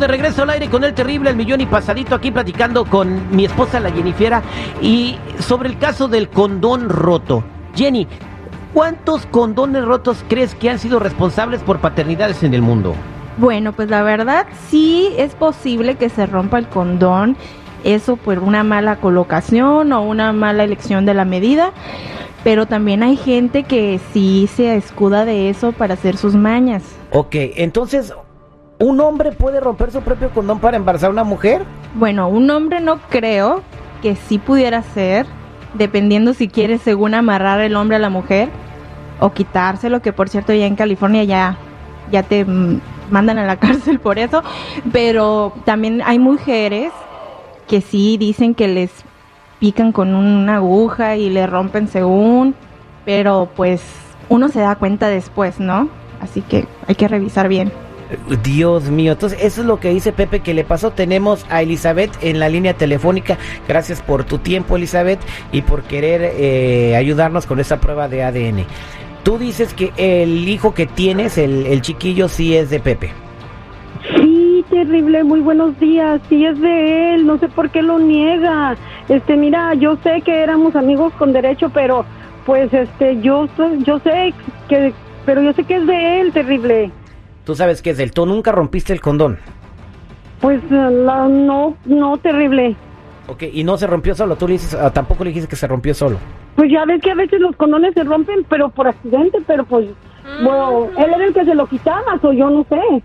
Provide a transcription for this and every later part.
De regreso al aire con el terrible El Millón y Pasadito aquí platicando con mi esposa la Jennifiera y sobre el caso del condón roto. Jenny, ¿cuántos condones rotos crees que han sido responsables por paternidades en el mundo? Bueno, pues la verdad sí es posible que se rompa el condón, eso por una mala colocación o una mala elección de la medida, pero también hay gente que sí se escuda de eso para hacer sus mañas. Ok, entonces, ¿un hombre puede romper su propio condón para embarazar a una mujer? Bueno, un hombre no creo que sí pudiera ser, dependiendo si quiere según amarrar el hombre a la mujer o quitárselo, que por cierto ya en California ya, ya te mm, mandan a la cárcel por eso, pero también hay mujeres que sí dicen que les pican con una aguja y le rompen según, pero pues uno se da cuenta después, ¿no? Así que hay que revisar bien. Dios mío, entonces eso es lo que dice Pepe que le pasó. Tenemos a Elizabeth en la línea telefónica. Gracias por tu tiempo, Elizabeth, y por querer eh, ayudarnos con esa prueba de ADN. Tú dices que el hijo que tienes, el, el chiquillo, sí es de Pepe. Sí, terrible, muy buenos días. Sí es de él, no sé por qué lo niega. Este, mira, yo sé que éramos amigos con derecho, pero pues este, yo yo sé que pero yo sé que es de él, terrible. Tú sabes que es del. Tú nunca rompiste el condón. Pues eh, la- no, no, terrible. Ok, y no se rompió solo. Tú le dices, ah, tampoco le dijiste que se rompió solo. Pues ya ves que a veces los condones se rompen, pero por accidente, pero pues, bueno, él era el que se lo quitaba, o yo no sé.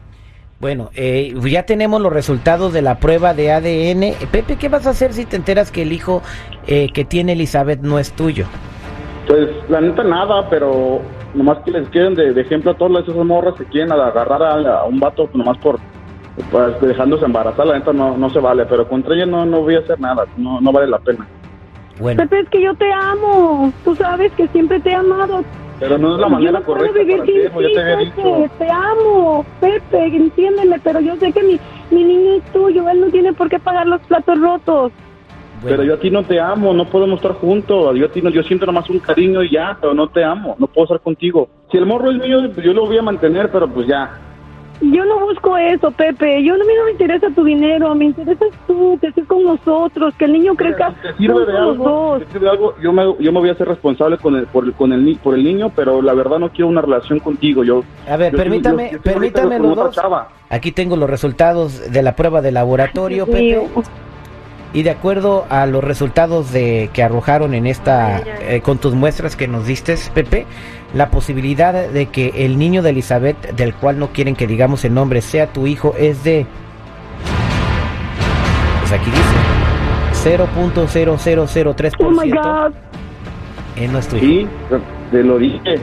Bueno, eh, ya tenemos los resultados de la prueba de ADN. Pepe, ¿qué vas a hacer si te enteras que el hijo eh, que tiene Elizabeth no es tuyo? Pues la neta nada, pero nomás que les quieren de, de ejemplo a todas esas morras que quieren agarrar a, a un vato nomás por pues, dejándose embarazar, la neta no, no se vale, pero contra ella no, no voy a hacer nada, no, no vale la pena. Bueno, Pepe, es que yo te amo. Tú sabes que siempre te he amado. Pero no es la yo manera no puedo correcta vivir para sin hacerlo, ya te había Pepe. dicho. Te amo, Pepe, entiéndeme, pero yo sé que mi, mi niño es tuyo. Él no tiene por qué pagar los platos rotos. Pero yo a ti no te amo, no podemos estar juntos. Yo a ti no, yo siento nomás un cariño y ya, pero no te amo, no puedo estar contigo. Si el morro es mío, yo lo voy a mantener, pero pues ya. Yo no busco eso, Pepe. Yo no, a mí no me interesa tu dinero, me interesas tú, que estés con nosotros, que el niño crezca ¿Te sirve de los algo? dos. ¿Te sirve de algo? Yo me, yo me voy a hacer responsable con el, por, el, con el, por el niño, pero la verdad no quiero una relación contigo. Yo, a ver, yo- permítame, yo- permítame los otra dos. chava. Aquí tengo los resultados de la prueba de laboratorio. Pepe. Y de acuerdo a los resultados de que arrojaron en esta eh, con tus muestras que nos diste, Pepe, la posibilidad de que el niño de Elizabeth, del cual no quieren que digamos el nombre, sea tu hijo es de pues aquí dice 0.0003%. Oh my God. Eh, no es tu hijo. Sí, te lo dije.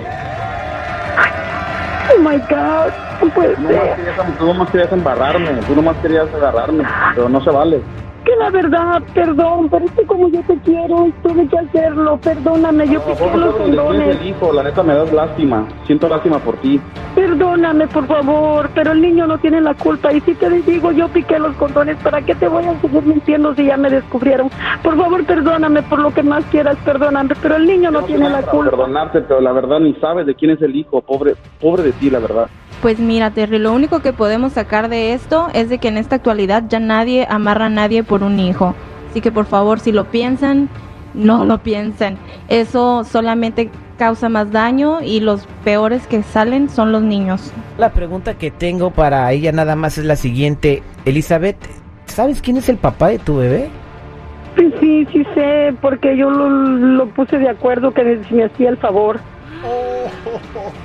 Oh my God. No puede Tú nomás, ser. querías, tú nomás querías embarrarme, tú nomás querías agarrarme, pero no se vale. Que la verdad, perdón, pero es que como yo te quiero, tuve que hacerlo. Perdóname, yo piqué los condones. el hijo, la neta me das lástima, siento lástima por ti. Perdóname, por favor, pero el niño no tiene la culpa. Y si te digo, yo piqué los condones, ¿para qué te voy a seguir mintiendo si ya me descubrieron? Por favor, perdóname por lo que más quieras, perdóname, pero el niño no No tiene la culpa. perdonarte, pero la verdad ni sabes de quién es el hijo, pobre, pobre de ti, la verdad. Pues mira, Terry, lo único que podemos sacar de esto es de que en esta actualidad ya nadie amarra a nadie por un hijo. Así que por favor, si lo piensan, no lo piensen. Eso solamente causa más daño y los peores que salen son los niños. La pregunta que tengo para ella nada más es la siguiente. Elizabeth, ¿sabes quién es el papá de tu bebé? Sí, sí, sí sé, porque yo lo, lo puse de acuerdo que me hacía el favor.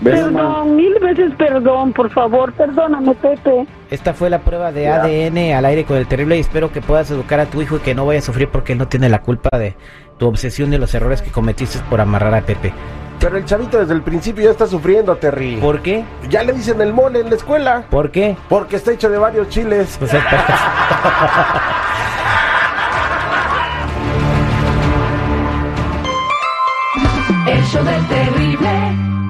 Perdón, mil veces perdón, por favor, perdóname, Pepe. Esta fue la prueba de. ADN al aire con el terrible y espero que puedas educar a tu hijo y que no vaya a sufrir porque no tiene la culpa de tu obsesión y los errores que cometiste por amarrar a Pepe. Pero el chavito desde el principio ya está sufriendo, Terry. ¿Por qué? Ya le dicen el mole en la escuela. ¿Por qué? Porque está hecho de varios chiles. Pues Eso del terrible.